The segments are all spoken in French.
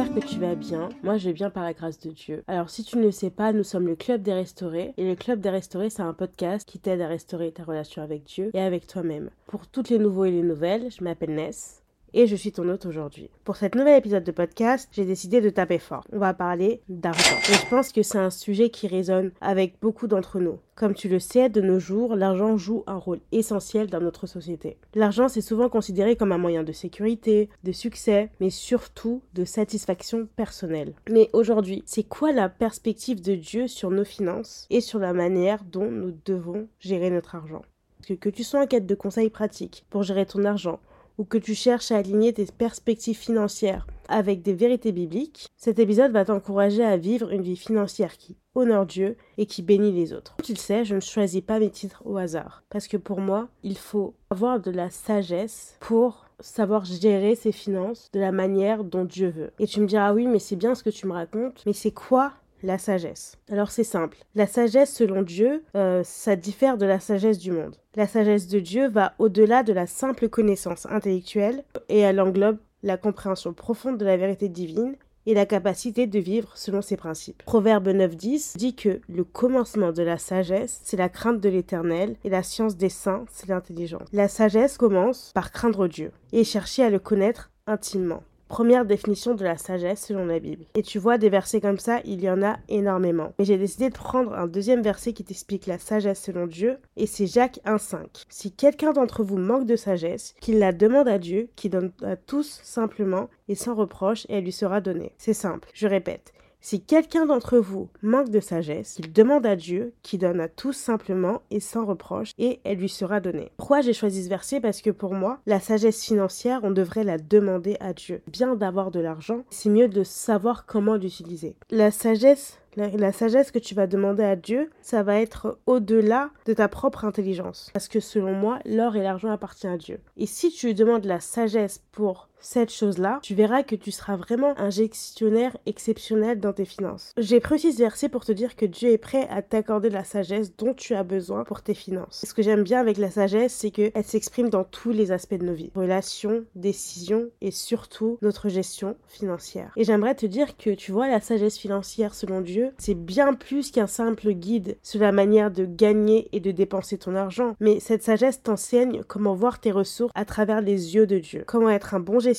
j'espère que tu vas bien. Moi, je vais bien par la grâce de Dieu. Alors, si tu ne le sais pas, nous sommes le Club des Restaurés. Et le Club des Restaurés, c'est un podcast qui t'aide à restaurer ta relation avec Dieu et avec toi-même. Pour toutes les nouveaux et les nouvelles, je m'appelle Ness et je suis ton hôte aujourd'hui. Pour cet nouvel épisode de podcast, j'ai décidé de taper fort. On va parler d'argent. Et je pense que c'est un sujet qui résonne avec beaucoup d'entre nous. Comme tu le sais, de nos jours, l'argent joue un rôle essentiel dans notre société. L'argent, c'est souvent considéré comme un moyen de sécurité, de succès, mais surtout de satisfaction personnelle. Mais aujourd'hui, c'est quoi la perspective de Dieu sur nos finances et sur la manière dont nous devons gérer notre argent? Que, que tu sois en quête de conseils pratiques pour gérer ton argent, ou que tu cherches à aligner tes perspectives financières avec des vérités bibliques, cet épisode va t'encourager à vivre une vie financière qui honore Dieu et qui bénit les autres. Tu le sais, je ne choisis pas mes titres au hasard, parce que pour moi, il faut avoir de la sagesse pour savoir gérer ses finances de la manière dont Dieu veut. Et tu me diras oui, mais c'est bien ce que tu me racontes, mais c'est quoi la sagesse. Alors c'est simple. La sagesse selon Dieu, euh, ça diffère de la sagesse du monde. La sagesse de Dieu va au-delà de la simple connaissance intellectuelle et elle englobe la compréhension profonde de la vérité divine et la capacité de vivre selon ses principes. Proverbe 9.10 dit que le commencement de la sagesse, c'est la crainte de l'éternel, et la science des saints, c'est l'intelligence. La sagesse commence par craindre Dieu et chercher à le connaître intimement. Première définition de la sagesse selon la Bible. Et tu vois, des versets comme ça, il y en a énormément. Mais j'ai décidé de prendre un deuxième verset qui t'explique la sagesse selon Dieu, et c'est Jacques 1.5. Si quelqu'un d'entre vous manque de sagesse, qu'il la demande à Dieu, qui donne à tous simplement et sans reproche, et elle lui sera donnée. C'est simple, je répète. Si quelqu'un d'entre vous manque de sagesse, il demande à Dieu, qui donne à tous simplement et sans reproche, et elle lui sera donnée. Pourquoi j'ai choisi ce verset? Parce que pour moi, la sagesse financière, on devrait la demander à Dieu. Bien d'avoir de l'argent, c'est mieux de savoir comment l'utiliser. La sagesse la, sagesse que tu vas demander à Dieu, ça va être au-delà de ta propre intelligence. Parce que selon moi, l'or et l'argent appartiennent à Dieu. Et si tu lui demandes la sagesse pour cette chose-là, tu verras que tu seras vraiment un gestionnaire exceptionnel dans tes finances. J'ai pris ce verset pour te dire que Dieu est prêt à t'accorder la sagesse dont tu as besoin pour tes finances. Ce que j'aime bien avec la sagesse, c'est qu'elle s'exprime dans tous les aspects de nos vies. Relations, décisions et surtout notre gestion financière. Et j'aimerais te dire que tu vois la sagesse financière selon Dieu, c'est bien plus qu'un simple guide sur la manière de gagner et de dépenser ton argent. Mais cette sagesse t'enseigne comment voir tes ressources à travers les yeux de Dieu, comment être un bon gestionnaire,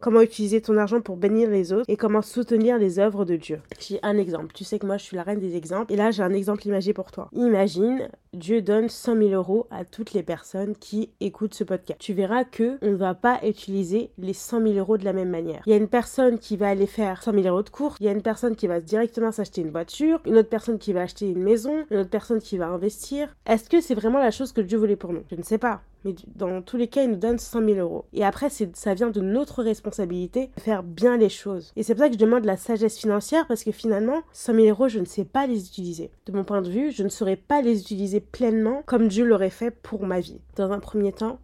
comment utiliser ton argent pour bénir les autres et comment soutenir les œuvres de Dieu. J'ai un exemple. Tu sais que moi je suis la reine des exemples et là j'ai un exemple imagé pour toi. Imagine, Dieu donne 100 000 euros à toutes les personnes qui écoutent ce podcast. Tu verras que on ne va pas utiliser les 100 000 euros de la même manière. Il y a une personne qui va aller faire 100 000 euros de cours, il y a une personne qui va directement s'acheter une voiture, une autre personne qui va acheter une maison, une autre personne qui va investir. Est-ce que c'est vraiment la chose que Dieu voulait pour nous? Je ne sais pas. Mais dans tous les cas, il nous donne 100 000 euros. Et après, ça vient de notre responsabilité de faire bien les choses. Et c'est pour ça que je demande la sagesse financière parce que finalement, 100 000 euros, je ne sais pas les utiliser. De mon point de vue, je ne saurais pas les utiliser pleinement comme Dieu l'aurait fait pour ma vie. Dans un premier temps,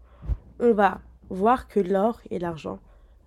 on va voir que l'or et l'argent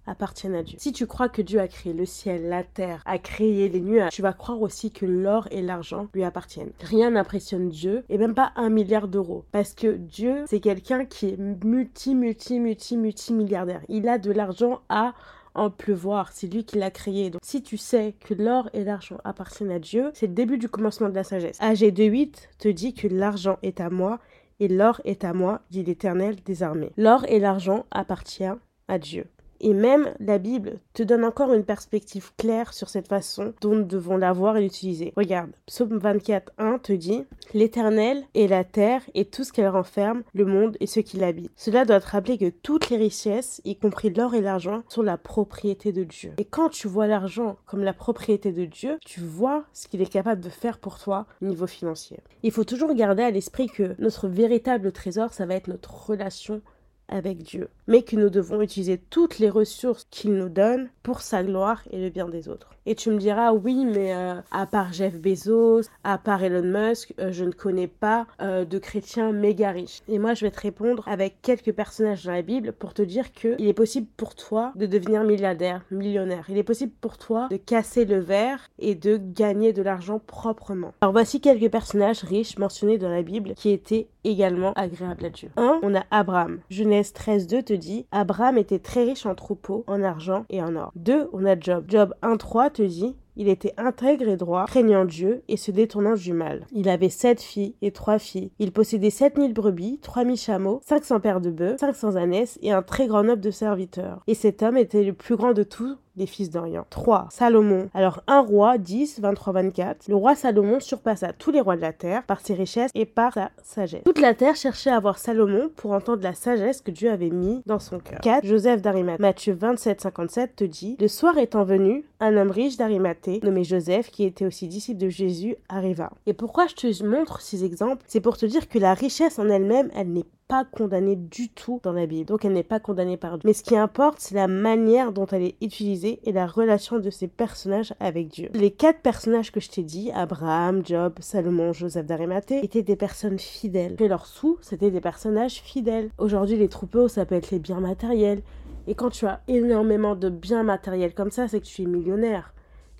appartiennent à Dieu. Si tu crois que Dieu a créé le ciel, la terre, a créé les nuages, tu vas croire aussi que l'or et l'argent lui appartiennent. Rien n'impressionne Dieu et même pas un milliard d'euros parce que Dieu, c'est quelqu'un qui est multi, multi, multi, multi milliardaire. Il a de l'argent à en pleuvoir, c'est lui qui l'a créé. Donc si tu sais que l'or et l'argent appartiennent à Dieu, c'est le début du commencement de la sagesse. AG 2.8 te dit que l'argent est à moi et l'or est à moi, dit l'Éternel des armées. L'or et l'argent appartiennent à Dieu. Et même la Bible te donne encore une perspective claire sur cette façon dont nous devons l'avoir et l'utiliser. Regarde, Psaume 24, 1 te dit L'Éternel est la terre et tout ce qu'elle renferme, le monde et ce qui l'habite. Cela doit te rappeler que toutes les richesses, y compris l'or et l'argent, sont la propriété de Dieu. Et quand tu vois l'argent comme la propriété de Dieu, tu vois ce qu'il est capable de faire pour toi au niveau financier. Il faut toujours garder à l'esprit que notre véritable trésor, ça va être notre relation avec Dieu, mais que nous devons utiliser toutes les ressources qu'il nous donne pour sa gloire et le bien des autres. Et tu me diras, oui, mais euh, à part Jeff Bezos, à part Elon Musk, euh, je ne connais pas euh, de chrétiens méga riches. Et moi, je vais te répondre avec quelques personnages dans la Bible pour te dire que il est possible pour toi de devenir milliardaire, millionnaire. Il est possible pour toi de casser le verre et de gagner de l'argent proprement. Alors voici quelques personnages riches mentionnés dans la Bible qui étaient également agréable à Dieu. 1. On a Abraham. Genèse 13, 2 te dit Abraham était très riche en troupeaux, en argent et en or. 2. On a Job. Job 1, 3 te dit il était intègre et droit, craignant Dieu et se détournant du mal. Il avait sept filles et trois filles. Il possédait sept mille brebis, trois mille chameaux, cinq cents paires de bœufs, cinq cents ânesses et un très grand nombre de serviteurs. Et cet homme était le plus grand de tous fils d'Orient. 3. Salomon. Alors un roi, 10, 23, 24. Le roi Salomon surpassa tous les rois de la terre par ses richesses et par sa sagesse. Toute la terre cherchait à voir Salomon pour entendre la sagesse que Dieu avait mis dans son cœur. 4. Joseph d'Arimathée. Matthieu 27, 57 te dit Le soir étant venu, un homme riche d'Arimathée, nommé Joseph, qui était aussi disciple de Jésus, arriva. Et pourquoi je te montre ces exemples? C'est pour te dire que la richesse en elle-même, elle, n'est pas condamnée du tout dans la Bible. Donc elle n'est pas condamnée par Dieu. Mais ce qui importe, c'est la manière dont elle est utilisée et la relation de ces personnages avec Dieu. Les quatre personnages que je t'ai dit, Abraham, Job, Salomon, Joseph d'Arimathée, étaient des personnes fidèles. Et leurs sous, c'était des personnages fidèles. Aujourd'hui, les troupeaux, ça peut être les biens matériels. Et quand tu as énormément de biens matériels comme ça, c'est que tu es millionnaire,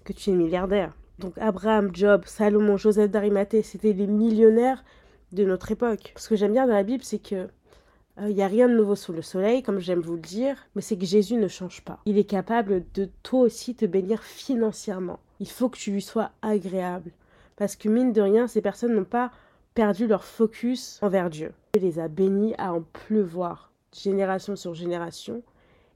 que tu es milliardaire. Donc Abraham, Job, Salomon, Joseph d'Arimathée, c'était les millionnaires de notre époque. Ce que j'aime bien dans la Bible, c'est que il euh, n'y a rien de nouveau sous le soleil, comme j'aime vous le dire, mais c'est que Jésus ne change pas. Il est capable de toi aussi te bénir financièrement. Il faut que tu lui sois agréable. Parce que mine de rien, ces personnes n'ont pas perdu leur focus envers Dieu. Il les a bénis à en pleuvoir, génération sur génération,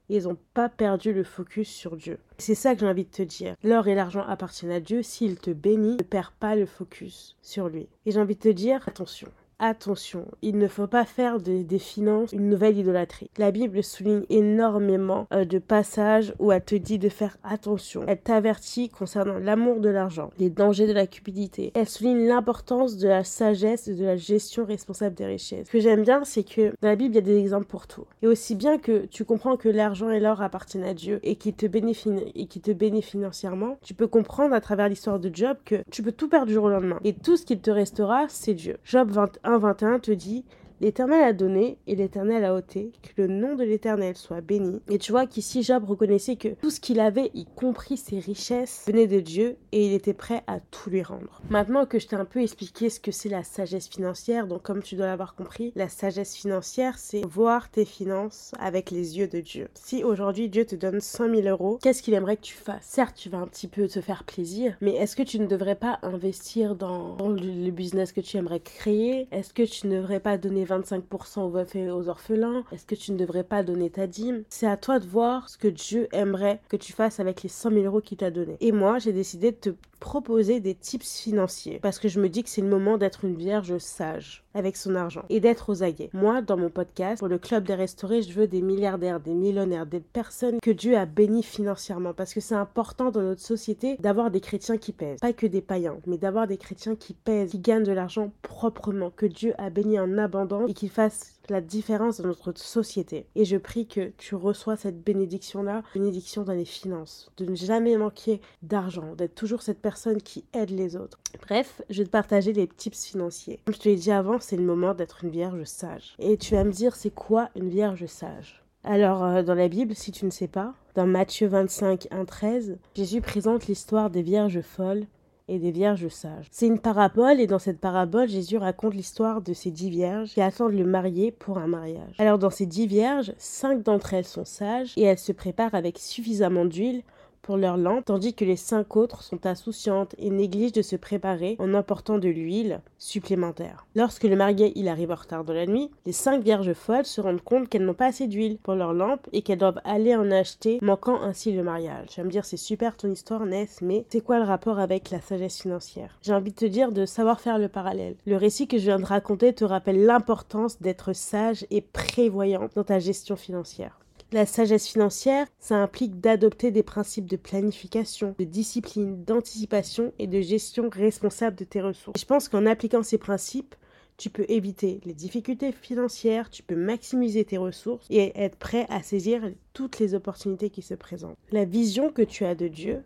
ils n'ont pas perdu le focus sur Dieu. C'est ça que j'ai envie de te dire. L'or et l'argent appartiennent à Dieu. S'il te bénit, ne perds pas le focus sur lui. Et j'ai envie de te dire, attention, attention, il ne faut pas faire des finances une nouvelle idolâtrie. La Bible souligne énormément euh, de passages où elle te dit de faire attention. Elle t'avertit concernant l'amour de l'argent, les dangers de la cupidité. Elle souligne l'importance de la sagesse et de la gestion responsable des richesses. Ce que j'aime bien, c'est que dans la Bible, il y a des exemples pour tout. Et aussi bien que tu comprends que l'argent et l'or appartiennent à Dieu et qui te bénéficie et qui te bénéficie financièrement, tu peux comprendre à travers l'histoire de Job que tu peux tout perdre du jour au lendemain. Et tout ce qu'il te restera, c'est Dieu. Job 21 1.21 te dit L'Éternel a donné et l'Éternel a ôté, que le nom de l'Éternel soit béni. Et tu vois qu'ici Job reconnaissait que tout ce qu'il avait, y compris ses richesses, venait de Dieu et il était prêt à tout lui rendre. Maintenant que je t'ai un peu expliqué ce que c'est la sagesse financière, donc comme tu dois l'avoir compris, la sagesse financière, c'est voir tes finances avec les yeux de Dieu. Si aujourd'hui Dieu te donne 100 000 euros, qu'est-ce qu'il aimerait que tu fasses? Certes, tu vas un petit peu te faire plaisir, mais est-ce que tu ne devrais pas investir dans, le business que tu aimerais créer? Est-ce que tu ne devrais pas donner 25% aux orphelins Est-ce que tu ne devrais pas donner ta dîme? C'est à toi de voir ce que Dieu aimerait que tu fasses avec les 100 000 euros qu'il t'a donné. Et moi, j'ai décidé de te proposer des tips financiers parce que je me dis que c'est le moment d'être une vierge sage avec son argent et d'être aux aguets. Moi, dans mon podcast, pour le club des restaurés, je veux des milliardaires, des millionnaires, des personnes que Dieu a bénies financièrement parce que c'est important dans notre société d'avoir des chrétiens qui pèsent. Pas que des païens, mais d'avoir des chrétiens qui pèsent, qui gagnent de l'argent proprement, que Dieu a béni en abondance et qui fassent la différence dans notre société. Et je prie que tu reçois cette bénédiction-là, bénédiction dans les finances, de ne jamais manquer d'argent, d'être toujours cette personne qui aide les autres. Bref, je vais te partager les tips financiers. Comme je te l'ai dit avant, c'est le moment d'être une vierge sage. Et tu vas me dire, c'est quoi une vierge sage? Alors, euh, dans la Bible, si tu ne sais pas, dans Matthieu 25, 1, 13, Jésus présente l'histoire des vierges folles et des vierges sages. C'est une parabole et dans cette parabole, Jésus raconte l'histoire de ces dix vierges qui attendent le marié pour un mariage. Alors dans ces dix vierges, cinq d'entre elles sont sages et elles se préparent avec suffisamment d'huile pour leur lampe, tandis que les cinq autres sont insouciantes et négligent de se préparer en emportant de l'huile supplémentaire. Lorsque le marié il arrive en retard de la nuit, les cinq vierges folles se rendent compte qu'elles n'ont pas assez d'huile pour leur lampe et qu'elles doivent aller en acheter, manquant ainsi le mariage. Tu vas me dire c'est super ton histoire Ness, mais c'est quoi le rapport avec la sagesse financière? J'ai envie de te dire de savoir faire le parallèle. Le récit que je viens de raconter te rappelle l'importance d'être sage et prévoyant dans ta gestion financière. La sagesse financière, ça implique d'adopter des principes de planification, de discipline, d'anticipation et de gestion responsable de tes ressources. je pense qu'en appliquant ces principes, tu peux éviter les difficultés financières, tu peux maximiser tes ressources et être prêt à saisir toutes les opportunités qui se présentent. La vision que tu as de Dieu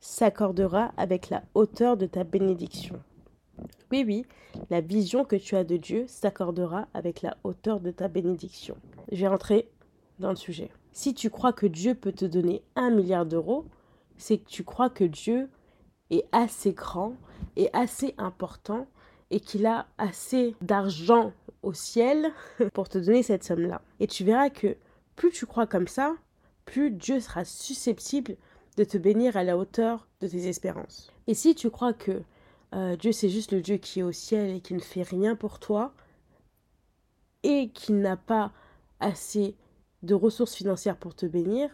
s'accordera avec la hauteur de ta bénédiction. Oui, oui, la vision que tu as de Dieu s'accordera avec la hauteur de ta bénédiction. Je vais rentrer dans le sujet. Si tu crois que Dieu peut te donner un milliard d'euros, c'est que tu crois que Dieu est assez grand et assez important et qu'il a assez d'argent au ciel pour te donner cette somme-là. Et tu verras que plus tu crois comme ça, plus Dieu sera susceptible de te bénir à la hauteur de tes espérances. Et si tu crois que euh, Dieu c'est juste le Dieu qui est au ciel et qui ne fait rien pour toi, et qui n'a pas assez de ressources financières pour te bénir,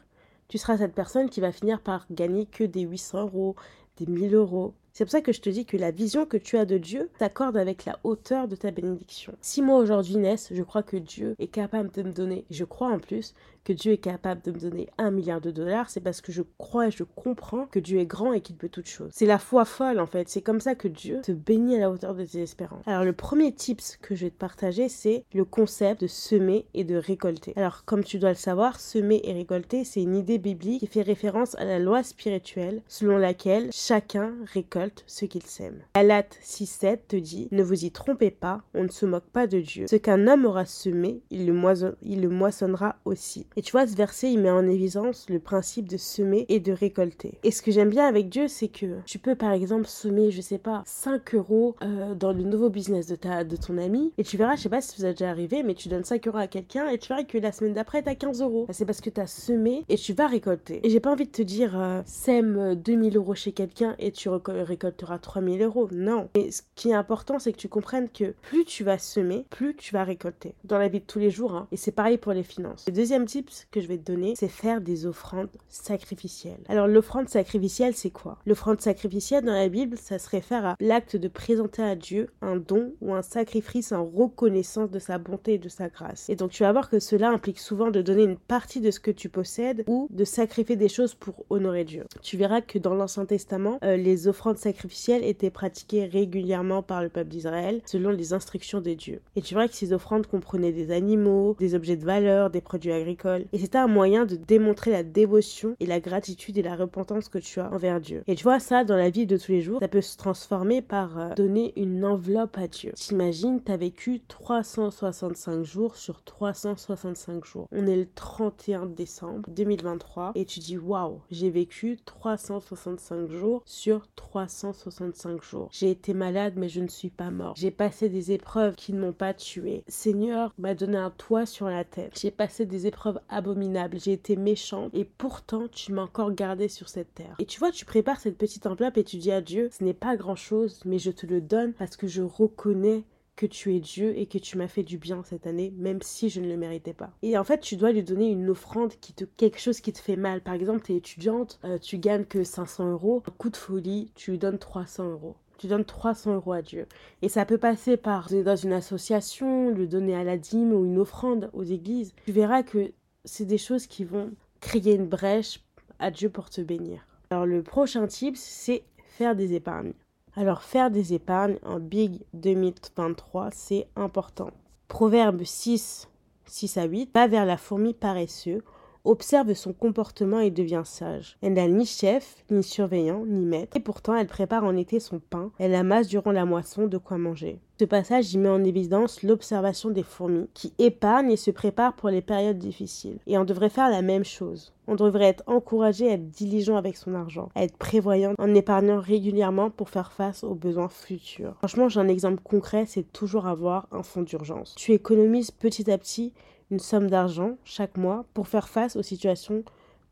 tu seras cette personne qui va finir par gagner que des 800 euros, des 1000 euros, c'est pour ça que je te dis que la vision que tu as de Dieu t'accorde avec la hauteur de ta bénédiction. Si moi aujourd'hui naisse, je crois que Dieu est capable de me donner, je crois en plus que Dieu est capable de me donner un milliard de dollars, c'est parce que je crois et je comprends que Dieu est grand et qu'il peut toutes choses. C'est la foi folle en fait, c'est comme ça que Dieu te bénit à la hauteur de tes espérances. Alors le premier tips que je vais te partager, c'est le concept de semer et de récolter. Alors comme tu dois le savoir, semer et récolter, c'est une idée biblique qui fait référence à la loi spirituelle selon laquelle chacun récolte ce qu'il sème. Galates 6.7 te dit Ne vous y trompez pas, on ne se moque pas de Dieu. Ce qu'un homme aura semé, il le moissonnera aussi. Et tu vois, ce verset, il met en évidence le principe de semer et de récolter. Et ce que j'aime bien avec Dieu, c'est que tu peux par exemple semer, je sais pas, 5 euros euh, dans le nouveau business de, ta, de ton ami, et tu verras, je sais pas si vous êtes déjà arrivé, mais tu donnes 5 euros à quelqu'un, et tu verras que la semaine d'après, tu as 15 euros. C'est parce que tu as semé et tu vas récolter. Et j'ai pas envie de te dire, euh, sème 2000 euros chez quelqu'un et tu récolteras 3000 euros. Non. Mais ce qui est important, c'est que tu comprennes que plus tu vas semer, plus tu vas récolter. Dans la vie de tous les jours. Hein. Et c'est pareil pour les finances. Le deuxième que je vais te donner, c'est faire des offrandes sacrificielles. Alors, l'offrande sacrificielle, c'est quoi? L'offrande sacrificielle dans la Bible, ça se réfère à l'acte de présenter à Dieu un don ou un sacrifice en reconnaissance de sa bonté et de sa grâce. Et donc, tu vas voir que cela implique souvent de donner une partie de ce que tu possèdes ou de sacrifier des choses pour honorer Dieu. Tu verras que dans l'Ancien Testament, euh, les offrandes sacrificielles étaient pratiquées régulièrement par le peuple d'Israël selon les instructions de Dieu. Et tu vois que ces offrandes comprenaient des animaux, des objets de valeur, des produits agricoles. Et c'était un moyen de démontrer la dévotion et la gratitude et la repentance que tu as envers Dieu. Et tu vois ça dans la vie de tous les jours, ça peut se transformer par euh, donner une enveloppe à Dieu. T'imagines, t'as vécu 365 jours sur 365 jours. On est le 31 décembre 2023 et tu dis waouh, j'ai vécu 365 jours sur 365 165 jours. J'ai été malade, mais je ne suis pas mort. J'ai passé des épreuves qui ne m'ont pas tué. Seigneur m'a donné un toit sur la tête. J'ai passé des épreuves abominables. J'ai été méchante. Et pourtant, tu m'as encore gardé sur cette terre. Et tu vois, tu prépares cette petite enveloppe et tu dis à Dieu, ce n'est pas grand chose, mais je te le donne parce que je reconnais que tu es Dieu et que tu m'as fait du bien cette année, même si je ne le méritais pas. Et en fait, tu dois lui donner une offrande qui te, quelque chose qui te fait mal. Par exemple, tu es étudiante, euh, tu gagnes que 500 euros, un coup de folie, tu lui donnes 300 euros. Tu donnes 300 euros à Dieu. Et ça peut passer par dans une association, le donner à la dîme ou une offrande aux églises. Tu verras que c'est des choses qui vont créer une brèche à Dieu pour te bénir. Alors le prochain type, c'est faire des épargnes. Alors faire des épargnes en Big 2023, c'est important. Proverbe 6, 6 à 8, va vers la fourmi paresseuse, observe son comportement et devient sage. Elle n'a ni chef, ni surveillant, ni maître, et pourtant elle prépare en été son pain, elle amasse durant la moisson de quoi manger. Ce passage y met en évidence l'observation des fourmis qui épargnent et se préparent pour les périodes difficiles. Et on devrait faire la même chose. On devrait être encouragé à être diligent avec son argent, à être prévoyant en épargnant régulièrement pour faire face aux besoins futurs. Franchement, j'ai un exemple concret, c'est toujours avoir un fonds d'urgence. Tu économises petit à petit une somme d'argent chaque mois pour faire face aux situations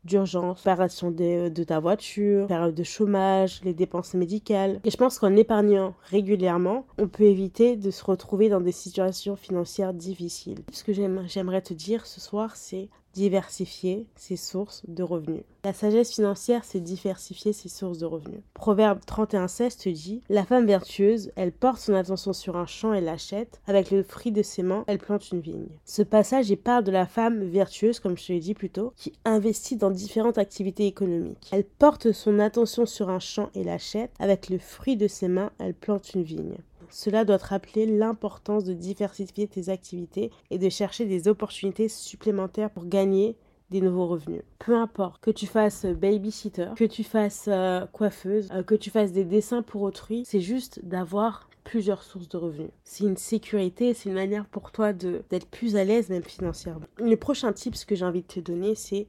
d'urgence, réparation de, de ta voiture, période de chômage, les dépenses médicales. Et je pense qu'en épargnant régulièrement, on peut éviter de se retrouver dans des situations financières difficiles. Ce que j'aimerais te dire ce soir, c'est diversifier ses sources de revenus. La sagesse financière, c'est diversifier ses sources de revenus. Proverbe 31,16 te dit La femme vertueuse, elle porte son attention sur un champ et l'achète. Avec le fruit de ses mains, elle plante une vigne. Ce passage y parle de la femme vertueuse, comme je te l'ai dit plus tôt, qui investit dans différentes activités économiques. Elle porte son attention sur un champ et l'achète. Avec le fruit de ses mains, elle plante une vigne. Cela doit te rappeler l'importance de diversifier tes activités et de chercher des opportunités supplémentaires pour gagner des nouveaux revenus. Peu importe que tu fasses babysitter, que tu fasses euh, coiffeuse, euh, que tu fasses des dessins pour autrui, c'est juste d'avoir plusieurs sources de revenus. C'est une sécurité, c'est une manière pour toi d'être plus à l'aise même financièrement. Le prochain tip que j'ai envie de te donner, c'est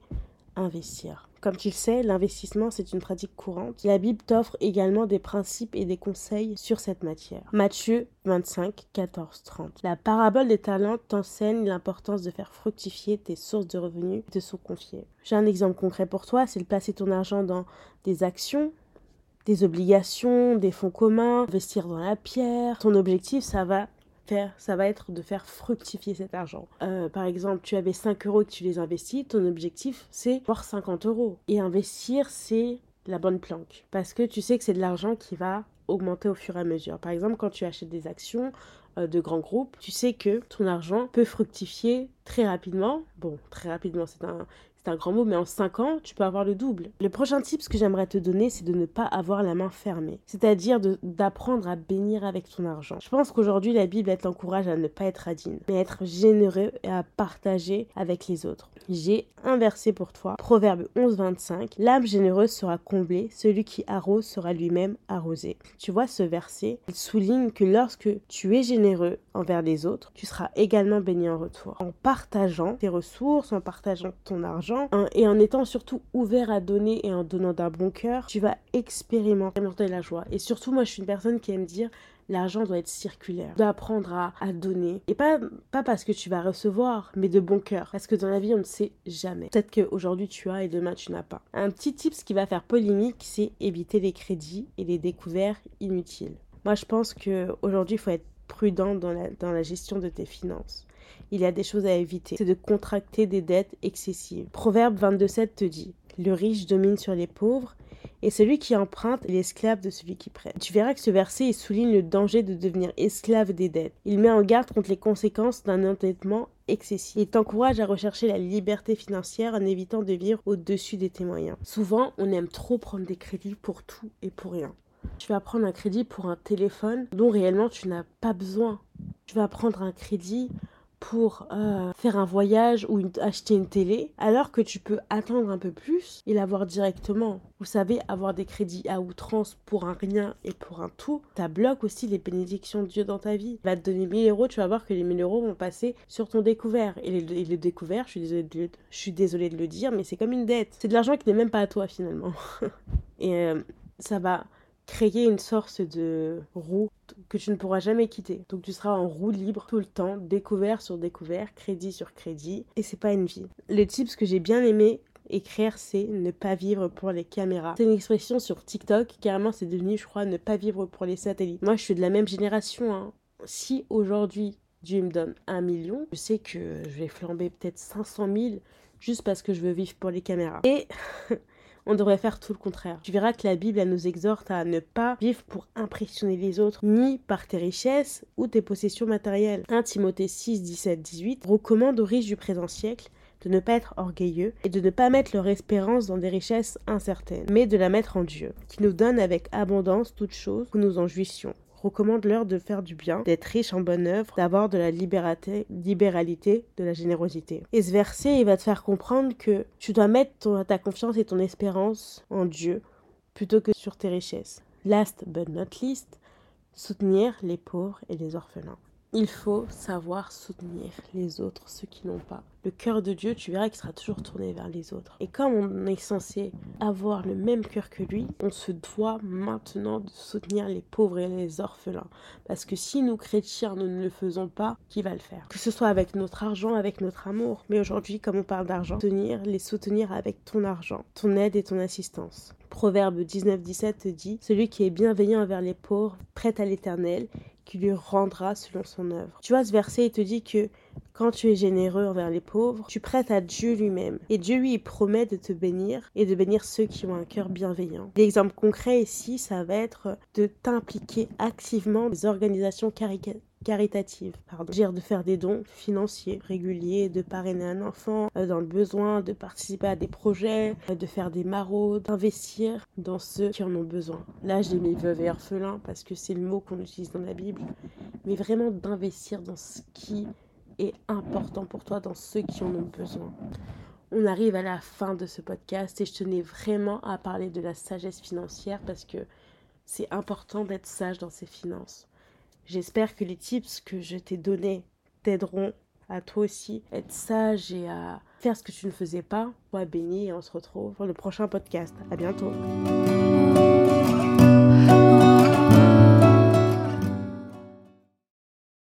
investir Comme tu le sais, l'investissement, c'est une pratique courante. La Bible t'offre également des principes et des conseils sur cette matière. Matthieu 25, 14, 30. La parabole des talents t'enseigne l'importance de faire fructifier tes sources de revenus qui te sont confiées. J'ai un exemple concret pour toi, c'est de placer ton argent dans des actions, des obligations, des fonds communs, investir dans la pierre. Ton objectif, ça va ça va être de faire fructifier cet argent. Euh, par exemple, tu avais 5 euros que tu les investis, ton objectif, c'est avoir 50 euros. Et investir, c'est la bonne planque. Parce que tu sais que c'est de l'argent qui va augmenter au fur et à mesure. Par exemple, quand tu achètes des actions euh, de grands groupes, tu sais que ton argent peut fructifier très rapidement. Bon, très rapidement, c'est un, c'est un grand mot, mais en 5 ans, tu peux avoir le double. Le prochain tip que j'aimerais te donner, c'est de ne pas avoir la main fermée. C'est-à-dire d'apprendre à bénir avec ton argent. Je pense qu'aujourd'hui, la Bible, t'encourage à ne pas être adine, mais à être généreux et à partager avec les autres. J'ai un verset pour toi. Proverbe 11, 25. L'âme généreuse sera comblée, celui qui arrose sera lui-même arrosé. Tu vois, ce verset, il souligne que lorsque tu es généreux envers les autres, tu seras également béni en retour. En partageant tes ressources, en partageant ton argent, et en étant surtout ouvert à donner et en donnant d'un bon cœur, tu vas expérimenter la joie. Et surtout, moi, je suis une personne qui aime dire l'argent doit être circulaire. Tu dois apprendre à, donner. Et pas, pas parce que tu vas recevoir, mais de bon cœur. Parce que dans la vie, on ne sait jamais. Peut-être qu'aujourd'hui tu as et demain tu n'as pas. Un petit tip qui va faire polémique, c'est éviter les crédits et les découvertes inutiles. Moi, je pense qu'aujourd'hui, il faut être prudent dans la, gestion de tes finances il y a des choses à éviter. C'est de contracter des dettes excessives. Proverbe 22.7 te dit Le riche domine sur les pauvres et celui qui emprunte est l'esclave de celui qui prête. Tu verras que ce verset souligne le danger de devenir esclave des dettes. Il met en garde contre les conséquences d'un endettement excessif. Il t'encourage à rechercher la liberté financière en évitant de vivre au-dessus de tes moyens. Souvent, on aime trop prendre des crédits pour tout et pour rien. Tu vas prendre un crédit pour un téléphone dont réellement tu n'as pas besoin. Tu vas prendre un crédit pour euh, faire un voyage ou acheter une télé, alors que tu peux attendre un peu plus et l'avoir directement. Vous savez, avoir des crédits à outrance pour un rien et pour un tout, ça bloque aussi les bénédictions de Dieu dans ta vie. Il va te donner 1000 euros, tu vas voir que les 1000 euros vont passer sur ton découvert. Et désolée de, je suis désolée de le dire, mais c'est comme une dette. C'est de l'argent qui n'est même pas à toi finalement. et euh, ça va créer une sorte de roue que tu ne pourras jamais quitter. Donc tu seras en roue libre tout le temps, découvert sur découvert, crédit sur crédit, et c'est pas une vie. Le tips que j'ai bien aimé écrire, c'est ne pas vivre pour les caméras. C'est une expression sur TikTok, carrément c'est devenu, je crois, ne pas vivre pour les satellites. Moi, je suis de la même génération. Hein. Si aujourd'hui Dieu me donne un million, je sais que je vais flamber peut-être 500 000 juste parce que je veux vivre pour les caméras. Et on devrait faire tout le contraire. Tu verras que la Bible, nous exhorte à ne pas vivre pour impressionner les autres, ni par tes richesses ou tes possessions matérielles. 1 Timothée 6, 17, 18 recommande aux riches du présent siècle de ne pas être orgueilleux et de ne pas mettre leur espérance dans des richesses incertaines, mais de la mettre en Dieu, qui nous donne avec abondance toutes choses que nous en jouissions recommande-leur de faire du bien, d'être riche en bonne œuvre, d'avoir de la libéralité, libéralité, de la générosité. Et ce verset, il va te faire comprendre que tu dois mettre ta confiance et ton espérance en Dieu plutôt que sur tes richesses. Last but not least, soutenir les pauvres et les orphelins. Il faut savoir soutenir les autres, ceux qui n'ont pas. Le cœur de Dieu, tu verras qu'il sera toujours tourné vers les autres. Et comme on est censé avoir le même cœur que lui, on se doit maintenant de soutenir les pauvres et les orphelins. Parce que si nous, chrétiens, nous ne le faisons pas, qui va le faire? Que ce soit avec notre argent, avec notre amour. Mais aujourd'hui, comme on parle d'argent, soutenir, les soutenir avec ton argent, ton aide et ton assistance. Proverbe 19-17 te dit Celui qui est bienveillant envers les pauvres prête à l'éternel qui lui rendra selon son œuvre. Tu vois, ce verset, il te dit que quand tu es généreux envers les pauvres, tu prêtes à Dieu lui-même. Et Dieu lui promet de te bénir et de bénir ceux qui ont un cœur bienveillant. L'exemple concret ici, ça va être de t'impliquer activement dans des organisations caritative, pardon. Dire de faire des dons financiers réguliers, de parrainer un enfant euh, dans le besoin, de participer à des projets, euh, de faire des maraudes, d'investir dans ceux qui en ont besoin. Là, j'ai mis veuves et orphelins parce que c'est le mot qu'on utilise dans la Bible, mais vraiment d'investir dans ce qui est important pour toi, dans ceux qui en ont besoin. On arrive à la fin de ce podcast et je tenais vraiment à parler de la sagesse financière parce que c'est important d'être sage dans ses finances. J'espère que les tips que je t'ai donnés t'aideront à toi aussi être sage et à faire ce que tu ne faisais pas. Sois béni et on se retrouve pour le prochain podcast. À bientôt.